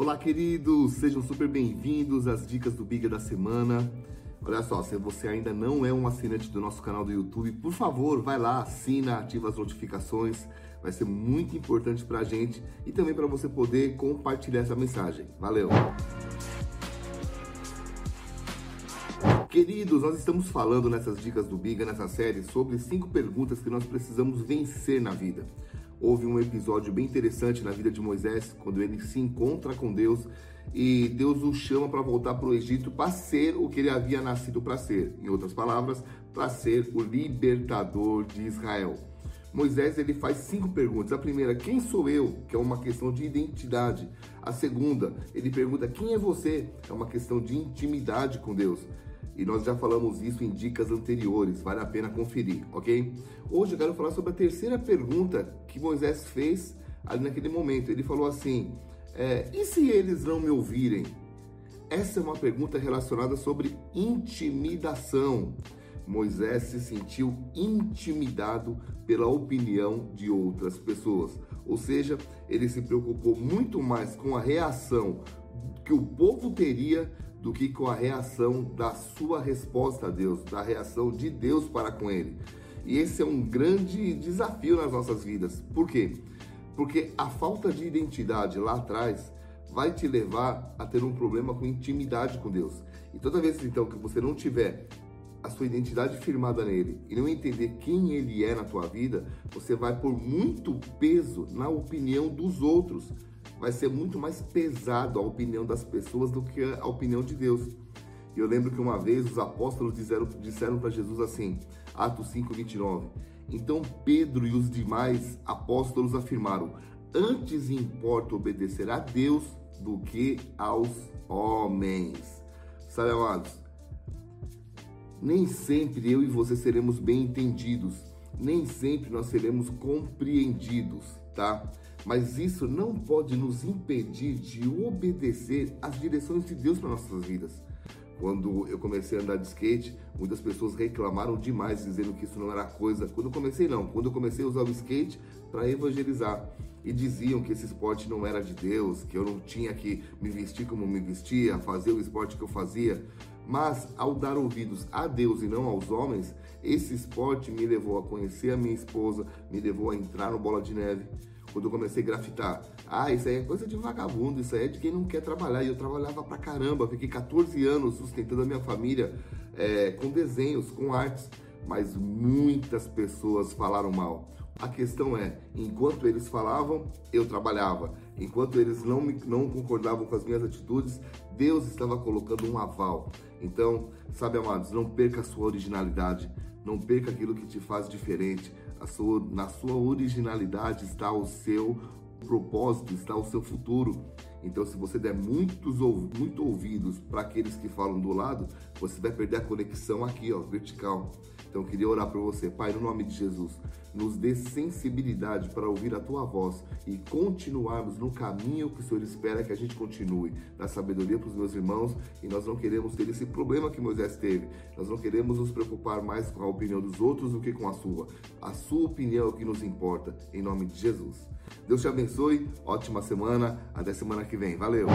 Olá, queridos, sejam super bem-vindos às dicas do Biga da semana. Olha só, se você ainda não é um assinante do nosso canal do YouTube, por favor, vai lá, assina, ativa as notificações. Vai ser muito importante para a gente e também para você poder compartilhar essa mensagem. Valeu! Queridos, nós estamos falando nessas dicas do Biga, nessa série, sobre cinco perguntas que nós precisamos vencer na vida. Houve um episódio bem interessante na vida de Moisés, quando ele se encontra com Deus e Deus o chama para voltar para o Egito para ser o que ele havia nascido para ser. Em outras palavras, para ser o libertador de Israel. Moisés ele faz cinco perguntas. A primeira, quem sou eu? Que é uma questão de identidade. A segunda, ele pergunta quem é você? É uma questão de intimidade com Deus. E nós já falamos isso em dicas anteriores, vale a pena conferir, ok? Hoje eu quero falar sobre a terceira pergunta que Moisés fez ali naquele momento. Ele falou assim: é, e se eles não me ouvirem? Essa é uma pergunta relacionada sobre intimidação. Moisés se sentiu intimidado pela opinião de outras pessoas. Ou seja, ele se preocupou muito mais com a reação que o povo teria do que com a reação da sua resposta a Deus, da reação de Deus para com ele. E esse é um grande desafio nas nossas vidas. Por quê? Porque a falta de identidade lá atrás vai te levar a ter um problema com intimidade com Deus. E toda vez então que você não tiver a sua identidade firmada nele e não entender quem ele é na tua vida, você vai por muito peso na opinião dos outros vai ser muito mais pesado a opinião das pessoas do que a opinião de Deus. E eu lembro que uma vez os apóstolos disseram, disseram para Jesus assim, Atos 5, 29. Então Pedro e os demais apóstolos afirmaram: Antes importa obedecer a Deus do que aos homens. Sabe, amados? Nem sempre eu e você seremos bem entendidos, nem sempre nós seremos compreendidos, tá? Mas isso não pode nos impedir de obedecer às direções de Deus para nossas vidas. Quando eu comecei a andar de skate, muitas pessoas reclamaram demais, dizendo que isso não era coisa. Quando eu comecei, não. Quando eu comecei a usar o skate para evangelizar. E diziam que esse esporte não era de Deus, que eu não tinha que me vestir como me vestia, fazer o esporte que eu fazia. Mas ao dar ouvidos a Deus e não aos homens, esse esporte me levou a conhecer a minha esposa, me levou a entrar no Bola de Neve quando eu comecei a grafitar. Ah, isso aí é coisa de vagabundo, isso aí é de quem não quer trabalhar. E eu trabalhava pra caramba, fiquei 14 anos sustentando a minha família é, com desenhos, com artes, mas muitas pessoas falaram mal. A questão é, enquanto eles falavam, eu trabalhava. Enquanto eles não, me, não concordavam com as minhas atitudes, Deus estava colocando um aval. Então, sabe, amados, não perca a sua originalidade, não perca aquilo que te faz diferente sua, na sua originalidade está o seu propósito, está o seu futuro. Então, se você der muitos muito ouvidos para aqueles que falam do lado, você vai perder a conexão aqui, ó, vertical. Então, eu queria orar por você, Pai, no nome de Jesus, nos dê sensibilidade para ouvir a tua voz e continuarmos no caminho que o Senhor espera que a gente continue. Dá sabedoria para os meus irmãos e nós não queremos ter esse problema que Moisés teve. Nós não queremos nos preocupar mais com a opinião dos outros do que com a sua. A sua opinião é o que nos importa, em nome de Jesus. Deus te abençoe, ótima semana, até semana que vem. Valeu!